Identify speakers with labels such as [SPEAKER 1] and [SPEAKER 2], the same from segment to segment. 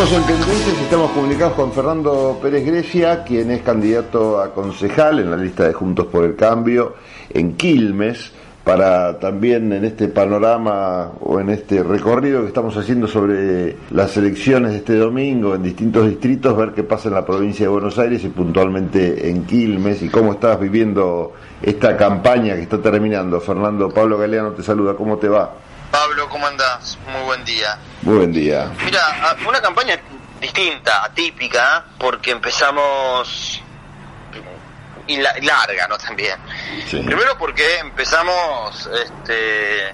[SPEAKER 1] Seguimos en Tendencias estamos comunicados con Fernando Pérez Grecia, quien es candidato a concejal en la lista de Juntos por el Cambio en Quilmes, para también en este panorama o en este recorrido que estamos haciendo sobre las elecciones de este domingo en distintos distritos, ver qué pasa en la provincia de Buenos Aires y puntualmente en Quilmes y cómo estás viviendo esta campaña que está terminando. Fernando, Pablo Galeano te saluda, ¿cómo te va?
[SPEAKER 2] Pablo, ¿cómo andás? Muy buen día.
[SPEAKER 1] Muy buen día.
[SPEAKER 2] Mira, una campaña distinta, atípica, porque empezamos y larga, ¿no? También. Primero porque empezamos este,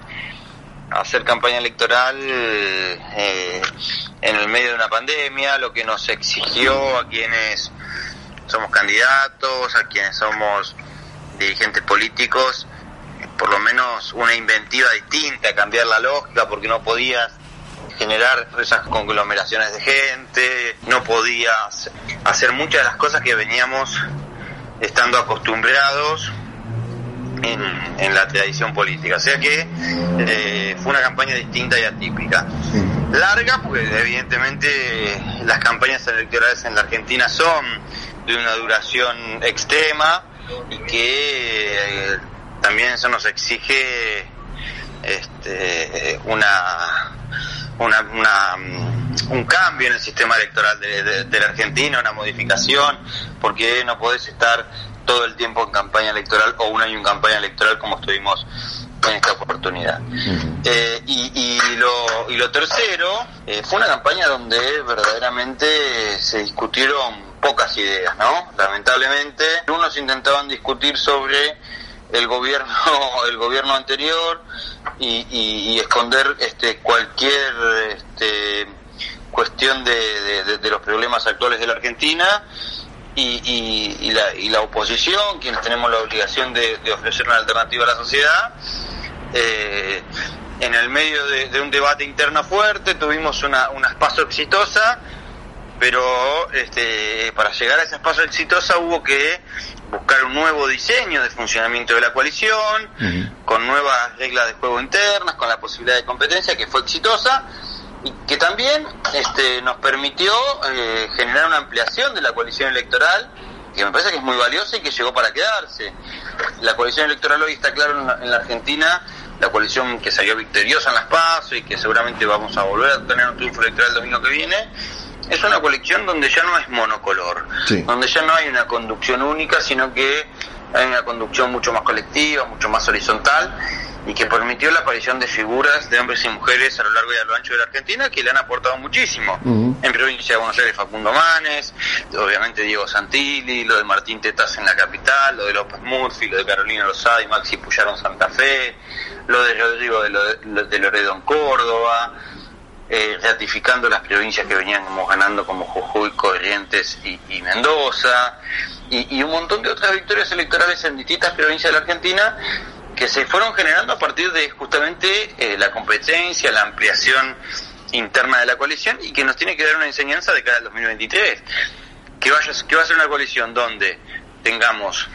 [SPEAKER 2] a hacer campaña electoral eh, en el medio de una pandemia, lo que nos exigió a quienes somos candidatos, a quienes somos dirigentes políticos, por lo menos una inventiva distinta, cambiar la lógica, porque no podías generar esas conglomeraciones de gente, no podías hacer muchas de las cosas que veníamos estando acostumbrados en, la tradición política. O sea que eh, fue una campaña distinta y atípica. Larga, porque evidentemente las campañas electorales en la Argentina son de una duración extrema y que eh, también eso nos exige este, una, una, mm, un cambio en el sistema electoral de, la Argentina, una modificación, porque no podés estar todo el tiempo en campaña electoral o un año en campaña electoral como estuvimos en esta oportunidad. Eh, y, lo, y lo tercero, eh, fue una campaña donde verdaderamente se discutieron pocas ideas, ¿no? Lamentablemente, unos intentaban discutir sobre el gobierno el gobierno anterior y, esconder este cualquier este, cuestión de, los problemas actuales de la Argentina y, la, y la oposición quienes tenemos la obligación de, ofrecer una alternativa a la sociedad eh, en el medio de, un debate interno fuerte tuvimos una, una espacio exitosa pero este, para llegar a ese espacio exitosa hubo que buscar un nuevo diseño de funcionamiento de la coalición, con nuevas reglas de juego internas, con la posibilidad de competencia que fue exitosa y que también este, nos permitió eh, generar una ampliación de la coalición electoral que me parece que es muy valiosa y que llegó para quedarse. La coalición electoral hoy está claro en la, en la Argentina, la coalición que salió victoriosa en las PASO y que seguramente vamos a volver a tener un triunfo electoral el domingo que viene, es una colección donde ya no es monocolor, donde ya no hay una conducción única, sino que hay una conducción mucho más colectiva, mucho más horizontal y que permitió la aparición de figuras de hombres y mujeres a lo largo y a lo ancho de la Argentina que le han aportado muchísimo. En provincia de Buenos Aires, Facundo Manes, obviamente Diego Santilli, lo de Martín Tetas en la capital, lo de López Murphy, lo de Carolina Lozada y Maxi Puyaron Santa Fe, lo de Rodrigo de, de Loredo en Córdoba, eh, ratificando las provincias que veníamos ganando como Jujuy, Corrientes y, Mendoza, y, un montón de otras victorias electorales en distintas provincias de la Argentina que se fueron generando a partir de justamente eh, la competencia, la ampliación interna de la coalición y que nos tiene que dar una enseñanza de cara al 2023. Que, vaya, que va a ser una coalición donde tengamos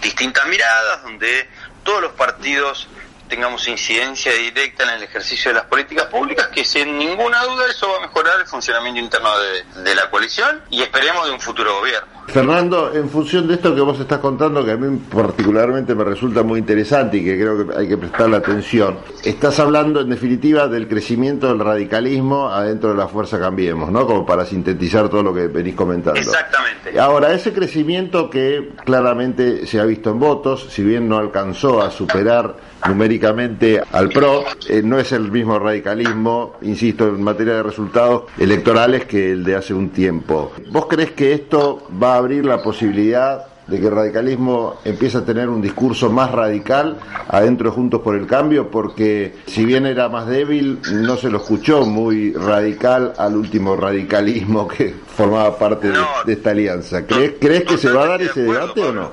[SPEAKER 2] distintas miradas, donde todos los partidos tengamos incidencia directa en el ejercicio de las políticas públicas, que sin ninguna duda eso va a mejorar el funcionamiento interno de, la coalición y esperemos de un futuro gobierno.
[SPEAKER 1] Fernando, en función de esto que vos estás contando, que a mí particularmente me resulta muy interesante y que creo que hay que prestarle atención, estás hablando en definitiva del crecimiento del radicalismo adentro de la Fuerza Cambiemos, ¿no? Como para sintetizar todo lo que venís comentando.
[SPEAKER 2] Exactamente.
[SPEAKER 1] Ahora, ese crecimiento que claramente se ha visto en votos, si bien no alcanzó a superar numéricamente al PRO, eh, no es el mismo radicalismo, insisto, en materia de resultados electorales que el de hace un tiempo. ¿Vos crees que esto va a abrir la posibilidad de que el radicalismo empiece a tener un discurso más radical adentro de Juntos por el Cambio, porque si bien era más débil, no se lo escuchó muy radical al último radicalismo que formaba parte de, esta alianza. ¿Crees, ¿crees que se va a dar ese debate o no?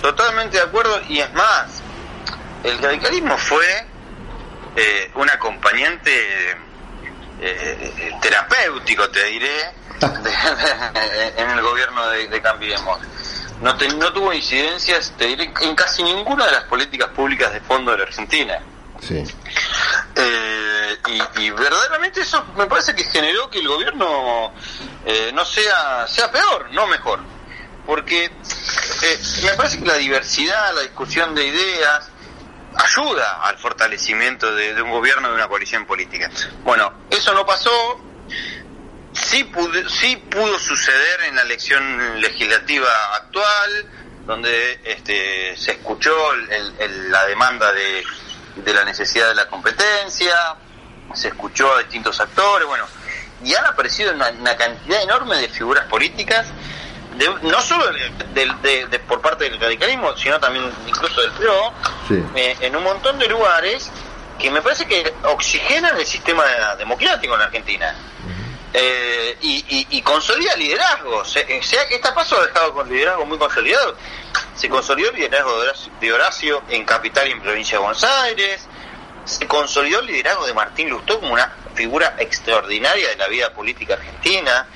[SPEAKER 2] Totalmente de acuerdo, y es más, el radicalismo fue eh, un acompañante eh, terapéutico, te diré, en el gobierno de, Cambiemos. No, no tuvo incidencias, te diré, en casi ninguna de las políticas públicas de fondo de la Argentina.
[SPEAKER 1] Sí.
[SPEAKER 2] Eh, y, verdaderamente eso me parece que generó que el gobierno eh, no sea, sea peor, no mejor. Porque eh, me parece que la diversidad, la discusión de ideas, ayuda al fortalecimiento de, un gobierno, de una coalición política. Bueno, eso no pasó, sí pudo, sí pudo suceder en la elección legislativa actual, donde este, se escuchó la demanda de, la necesidad de la competencia, se escuchó a distintos actores, bueno, y han aparecido una, cantidad enorme de figuras políticas, no solo de, por parte del radicalismo, sino también incluso del PRO, eh, en un montón de lugares que me parece que oxigenan el sistema democrático en Argentina. Eh, y, y, consolida liderazgo. sea que esta paso ha dejado con liderazgo muy consolidado. Se consolidó el liderazgo de Horacio, en Capital y en Provincia de Buenos Aires. Se consolidó el liderazgo de Martín Lustó como una figura extraordinaria de la vida política argentina.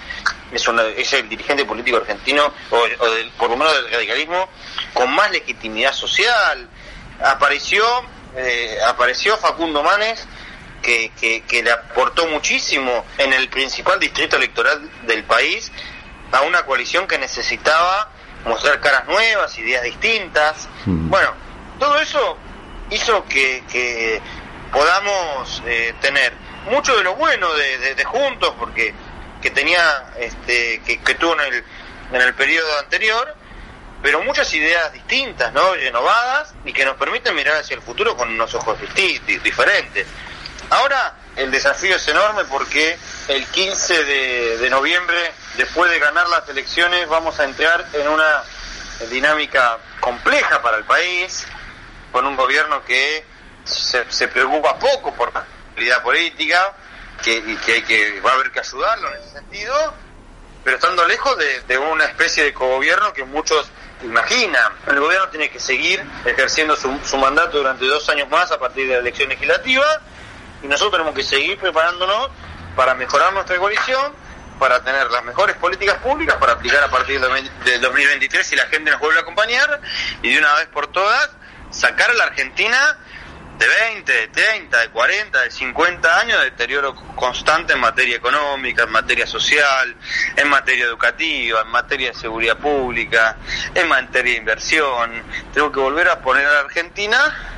[SPEAKER 2] Es, es el dirigente político argentino, o, por lo menos del radicalismo, con más legitimidad social. Apareció, eh, apareció Facundo Manes que, le aportó muchísimo en el principal distrito electoral del país a una coalición que necesitaba mostrar caras nuevas, ideas distintas. Hmm. Bueno, todo eso hizo que, podamos eh, tener mucho de lo bueno de, Juntos, porque que tenía, este, que, que tuvo en el, en el periodo anterior, pero muchas ideas distintas, ¿no? renovadas y que nos permiten mirar hacia el futuro con unos ojos diferentes. Ahora el desafío es enorme porque el 15 de, noviembre, después de ganar las elecciones, vamos a entrar en una dinámica compleja para el país, con un gobierno que se, preocupa poco por la realidad política, que, que, hay que va a haber que ayudarlo en ese sentido, pero estando lejos de, una especie de cogobierno que muchos imaginan. El gobierno tiene que seguir ejerciendo su, su mandato durante dos años más a partir de la elección legislativa y nosotros tenemos que seguir preparándonos para mejorar nuestra coalición, para tener las mejores políticas públicas, para aplicar a partir del 2023 si la gente nos vuelve a acompañar y de una vez por todas sacar a la Argentina de 20, de 30, de 40, de 50 años de deterioro constante en materia económica, en materia social, en materia educativa, en materia de seguridad pública, en materia de inversión. Tenemos que volver a poner a la Argentina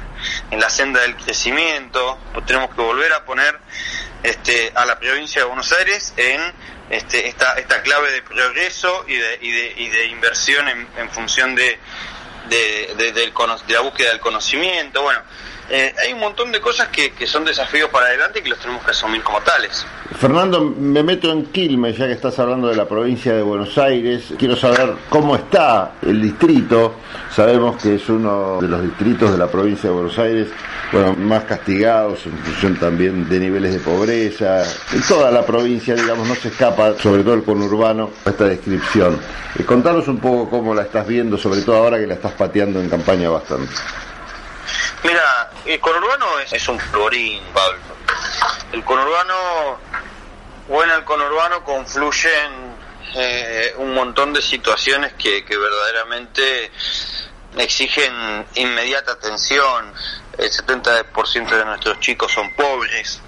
[SPEAKER 2] en la senda del crecimiento, tenemos que volver a poner este, a la provincia de Buenos Aires en este, esta, esta clave de progreso y de, y de, y de inversión en, en función de, de, de, de, la búsqueda del conocimiento. Bueno, eh, hay un montón de cosas que, que, son desafíos para adelante y que los tenemos que asumir como tales.
[SPEAKER 1] Fernando, me meto en Quilmes, ya que estás hablando de la provincia de Buenos Aires. Quiero saber cómo está el distrito. Sabemos que es uno de los distritos de la provincia de Buenos Aires bueno, más castigados en función también de niveles de pobreza. En toda la provincia, digamos, no se escapa, sobre todo el conurbano, esta descripción. Eh, contanos un poco cómo la estás viendo, sobre todo ahora que la estás pateando en campaña bastante.
[SPEAKER 2] Mira, el conurbano es, un florín, Pablo. El conurbano, o en el conurbano confluyen eh, un montón de situaciones que, que verdaderamente exigen inmediata atención. El 70% de nuestros chicos son pobres,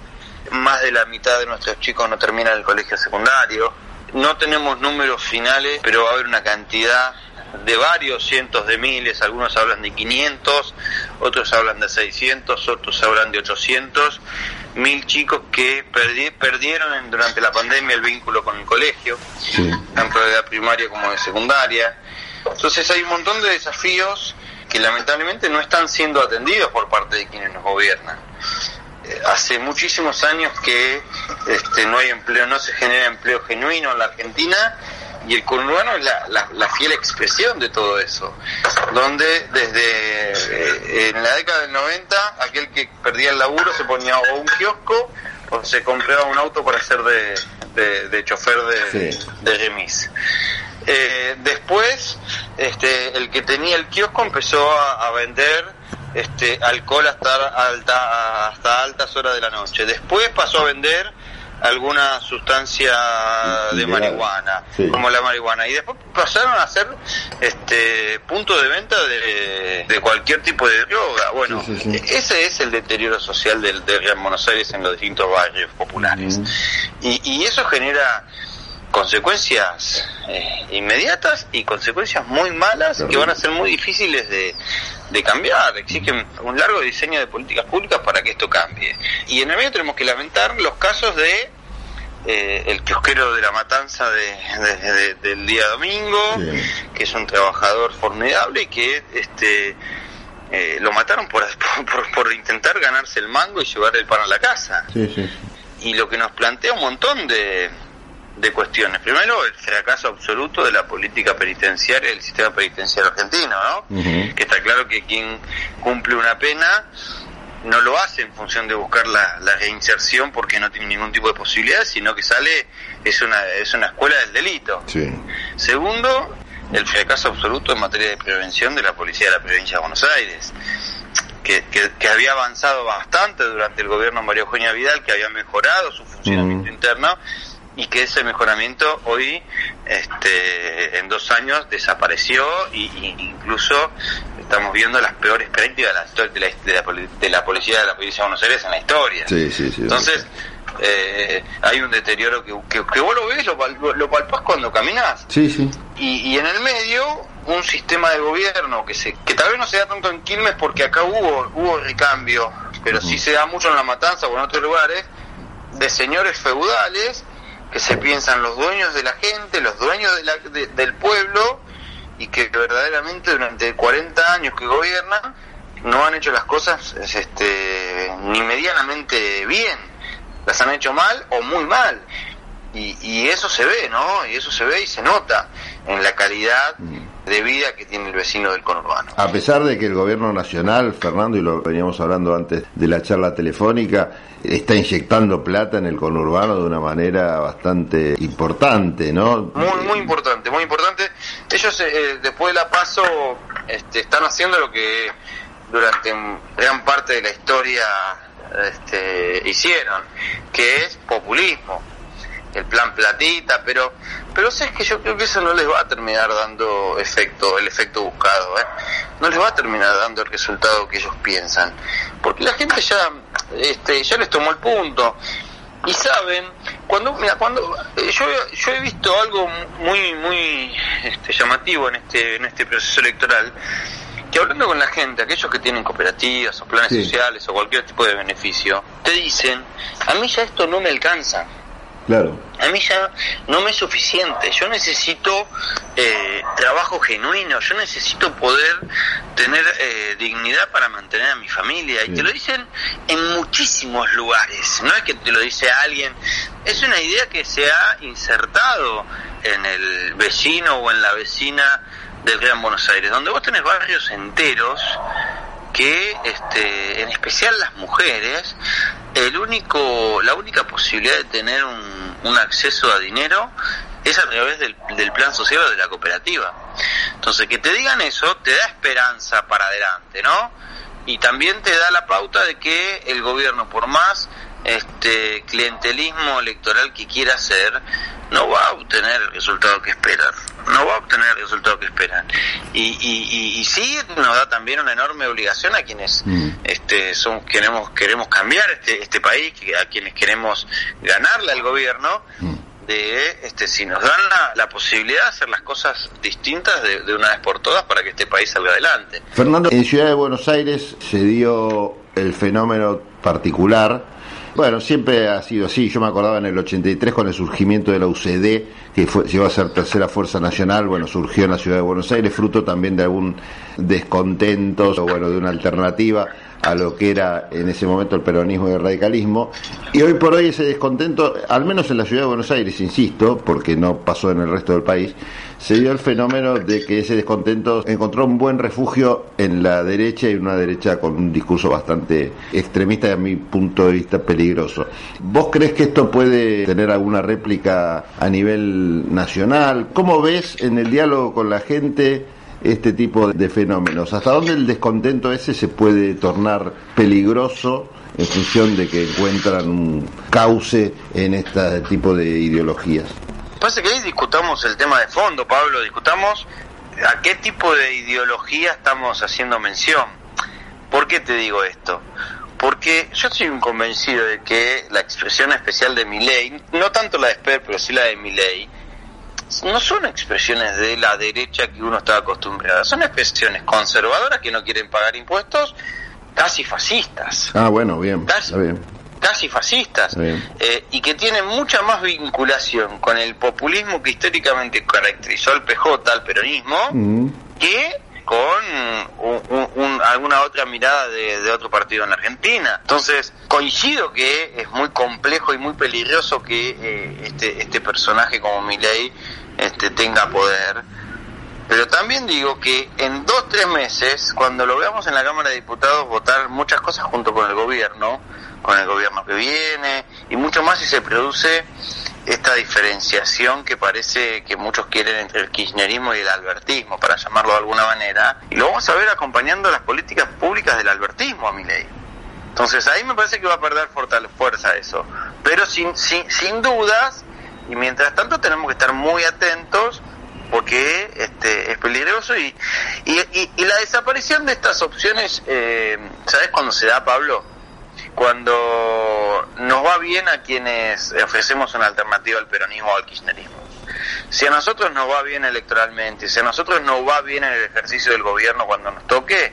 [SPEAKER 2] más de la mitad de nuestros chicos no terminan el colegio secundario. No tenemos números finales, pero va a haber una cantidad de varios cientos de miles, algunos hablan de 500, otros hablan de 600, otros hablan de 800, mil chicos que perdieron durante la pandemia el vínculo con el colegio, tanto de la primaria como de secundaria. Entonces hay un montón de desafíos que lamentablemente no están siendo atendidos por parte de quienes nos gobiernan. Eh, hace muchísimos años que este, no hay empleo, no se genera empleo genuino en la Argentina y el conurbano es la, fiel expresión de todo eso, donde desde eh, en la década del 90 aquel que perdía el laburo se ponía o un kiosco o se compraba un auto para ser de, chofer de, de remis. Eh, después, este, el que tenía el kiosco empezó a, vender este, alcohol hasta, alta, hasta altas horas de la noche. Después pasó a vender alguna sustancia de marihuana, como la marihuana, y después pasaron a ser este punto de venta de, cualquier tipo de droga. Bueno, ese es el deterioro social del, de Buenos Aires en los distintos barrios populares. y, y eso genera consecuencias eh, inmediatas y consecuencias muy malas que van a ser muy difíciles de, de cambiar. Exigen un largo diseño de políticas públicas para que esto cambie. Y en el medio tenemos que lamentar los casos de eh, el kiosquero de la matanza de, del día domingo, que es un trabajador formidable y que este eh, lo mataron por, por, por, intentar ganarse el mango y llevar el pan a la casa. y lo que nos plantea un montón de, de cuestiones. Primero, el fracaso absoluto de la política penitenciaria del sistema penitenciario argentino, ¿no? Que está claro que quien cumple una pena no lo hace en función de buscar la, reinserción porque no tiene ningún tipo de posibilidad, sino que sale, es una, es una escuela del delito. Segundo, el fracaso absoluto en materia de prevención de la policía de la provincia de Buenos Aires. Que, que, había avanzado bastante durante el gobierno de María Eugenia Vidal, que había mejorado su funcionamiento interno y que ese mejoramiento hoy, este, en dos años, desapareció y, incluso estamos viendo las peores prácticas de la, de la, de la, policía de la provincia de Buenos Aires en la historia. Entonces, eh, hay un deterioro que, que, vos lo ves, lo, lo palpás cuando caminás.
[SPEAKER 1] Sí, sí.
[SPEAKER 2] Y, y en el medio, un sistema de gobierno que, se, que tal vez no se da tanto en Quilmes porque acá hubo, hubo recambio, pero sí se da mucho en La Matanza o en otros lugares, de señores feudales que se piensan los dueños de la gente, los dueños del pueblo y que verdaderamente durante 40 años que gobiernan no han hecho las cosas este, ni medianamente bien, las han hecho mal o muy mal. Y, y eso se ve, ¿no? Y eso se ve y se nota en la calidad de vida que tiene el vecino del conurbano.
[SPEAKER 1] A pesar de que el gobierno nacional, Fernando, y lo veníamos hablando antes de la charla telefónica, está inyectando plata en el conurbano de una manera bastante importante, ¿no?
[SPEAKER 2] Muy, muy importante, muy importante. Ellos eh, después de la paso este, están haciendo lo que durante gran parte de la historia este, hicieron, que es populismo el plan platita, pero pero sabes que yo creo que eso no les va a terminar dando efecto, el efecto buscado, ¿eh? no les va a terminar dando el resultado que ellos piensan, porque la gente ya este ya les tomó el punto y saben cuando mira cuando eh, yo yo he visto algo muy muy este, llamativo en este en este proceso electoral que hablando con la gente, aquellos que tienen cooperativas o planes sociales o cualquier tipo de beneficio, te dicen, a mí ya esto no me alcanza. A mí ya no me es suficiente. Yo necesito eh, trabajo genuino. Yo necesito poder tener eh, dignidad para mantener a mi familia. Y te lo dicen en muchísimos lugares. No es que te lo dice alguien. Es una idea que se ha insertado en el vecino o en la vecina del Gran Buenos Aires, donde vos tenés barrios enteros que este, en especial las mujeres el único la única posibilidad de tener un, un acceso a dinero es a través del, del, plan social o de la cooperativa. Entonces que te digan eso te da esperanza para adelante no y también te da la pauta de que el gobierno por más este clientelismo electoral que quiera hacer no va a obtener el resultado que esperan no va a obtener el resultado que esperan y, y, y, sí nos da también una enorme obligación a quienes mm. este son queremos queremos cambiar este este país a quienes queremos ganarle al gobierno mm. de este si nos dan la, la, posibilidad de hacer las cosas distintas de, de una vez por todas para que este país salga adelante
[SPEAKER 1] Fernando en Ciudad de Buenos Aires se dio el fenómeno particular bueno, siempre ha sido así. Yo me acordaba en el 83 con el surgimiento de la UCD, que fue, llegó a ser tercera fuerza nacional, bueno, surgió en la ciudad de Buenos Aires, fruto también de algún descontento o bueno, de una alternativa a lo que era en ese momento el peronismo y el radicalismo. Y hoy por hoy ese descontento, al menos en la ciudad de Buenos Aires, insisto, porque no pasó en el resto del país, se dio el fenómeno de que ese descontento encontró un buen refugio en la derecha y una derecha con un discurso bastante extremista y a mi punto de vista peligroso. ¿Vos crees que esto puede tener alguna réplica a nivel nacional? ¿Cómo ves en el diálogo con la gente? Este tipo de fenómenos? ¿Hasta dónde el descontento ese se puede tornar peligroso en función de que encuentran un cauce en este tipo de ideologías.
[SPEAKER 2] Pasa que ahí discutamos el tema de fondo, Pablo, discutamos a qué tipo de ideología estamos haciendo mención. ¿Por qué te digo esto? Porque yo estoy convencido de que la expresión especial de mi ley, no tanto la de Esper, pero sí la de mi ley, no son expresiones de la derecha que uno está acostumbrado, son expresiones conservadoras que no quieren pagar impuestos, casi fascistas.
[SPEAKER 1] Ah, bueno, bien.
[SPEAKER 2] Casi, bien. casi fascistas. Eh, y que tienen mucha más vinculación con el populismo que históricamente caracterizó al PJ, al peronismo, que con alguna otra mirada de, otro partido en la Argentina. Entonces, coincido que es muy complejo y muy peligroso que eh, este, este personaje como Milei este, tenga poder. Pero también digo que en dos, tres meses, cuando lo veamos en la Cámara de Diputados votar muchas cosas junto con el gobierno, con el gobierno que viene, y mucho más si se produce esta diferenciación que parece que muchos quieren entre el kirchnerismo y el albertismo, para llamarlo de alguna manera, y lo vamos a ver acompañando las políticas públicas del albertismo a mi ley. Entonces ahí me parece que va a perder fuerza eso. Pero sin, sin, sin dudas, y mientras tanto tenemos que estar muy atentos porque este, es peligroso y, y, la desaparición de estas opciones, eh, ¿sabes cuándo se da, Pablo? Cuando nos va bien a quienes ofrecemos una alternativa al peronismo o al kirchnerismo. Si a nosotros nos va bien electoralmente, si a nosotros nos va bien en el ejercicio del gobierno cuando nos toque,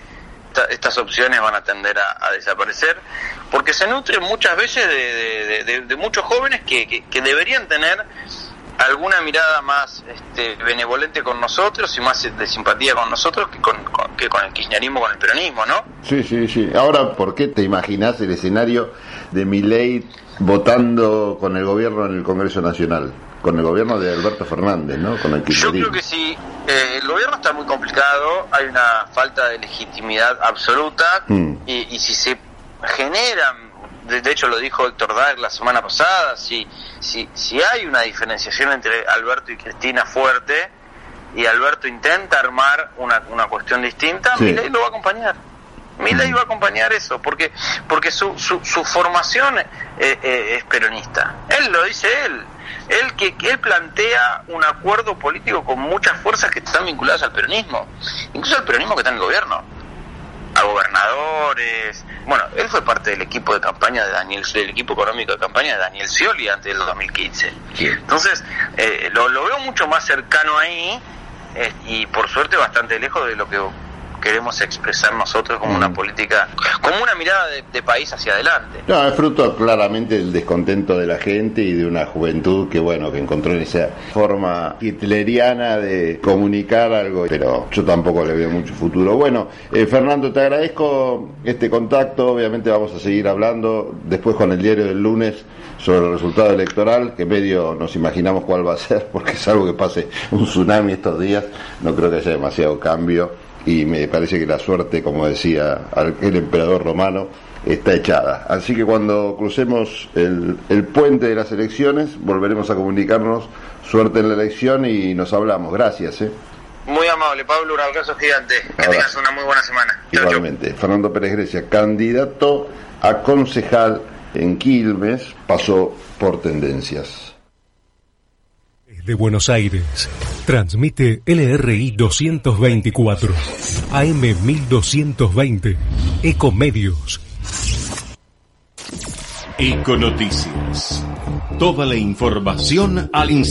[SPEAKER 2] estas opciones van a tender a, desaparecer, porque se nutren muchas veces de, muchos jóvenes que, que, deberían tener alguna mirada más este, benevolente con nosotros y más de simpatía con nosotros que con, que con el kirchnerismo, con el peronismo, ¿no?
[SPEAKER 1] Sí, sí, sí. Ahora, ¿por qué te imaginas el escenario de mi ley votando con el gobierno en el Congreso Nacional? Con el gobierno de Alberto Fernández, ¿no? Con el
[SPEAKER 2] Yo creo que sí. Eh, el gobierno está muy complicado, hay una falta de legitimidad absoluta mm. y, y si se generan de, hecho lo dijo Héctor Dag la semana pasada, si, si, si hay una diferenciación entre Alberto y Cristina fuerte y Alberto intenta armar una, una cuestión distinta, sí. lo va a acompañar. Milei va a acompañar eso, porque porque su, su, su formación eh, eh, es peronista. Él lo dice él. Él que, él plantea un acuerdo político con muchas fuerzas que están vinculadas al peronismo, incluso al peronismo que está en el gobierno a gobernadores. Bueno, él fue parte del equipo de campaña de Daniel, del equipo económico de campaña de Daniel Scioli antes del 2015. Entonces, eh, lo, lo, veo mucho más cercano ahí eh, y por suerte bastante lejos de lo que queremos expresar nosotros como una mm. política, como una mirada de, país hacia adelante.
[SPEAKER 1] No, es fruto claramente del descontento de la gente y de una juventud que, bueno, que encontró en esa forma hitleriana de comunicar algo, pero yo tampoco le veo mucho futuro. Bueno, eh, Fernando, te agradezco este contacto, obviamente vamos a seguir hablando después con el diario del lunes sobre el resultado electoral, que medio nos imaginamos cuál va a ser, porque es algo que pase un tsunami estos días, no creo que haya demasiado cambio y me parece que la suerte, como decía el emperador romano, está echada. Así que cuando crucemos el, el, puente de las elecciones, volveremos a comunicarnos. Suerte en la elección y nos hablamos. Gracias. ¿eh?
[SPEAKER 2] Muy amable, Pablo. Un abrazo gigante. Que tengas una muy buena semana.
[SPEAKER 1] Igualmente. Fernando Pérez Grecia, candidato a concejal en Quilmes, pasó por tendencias
[SPEAKER 3] de Buenos Aires. Transmite LRI 224, AM 1220, Ecomedios. Econoticias. Toda la información al instante.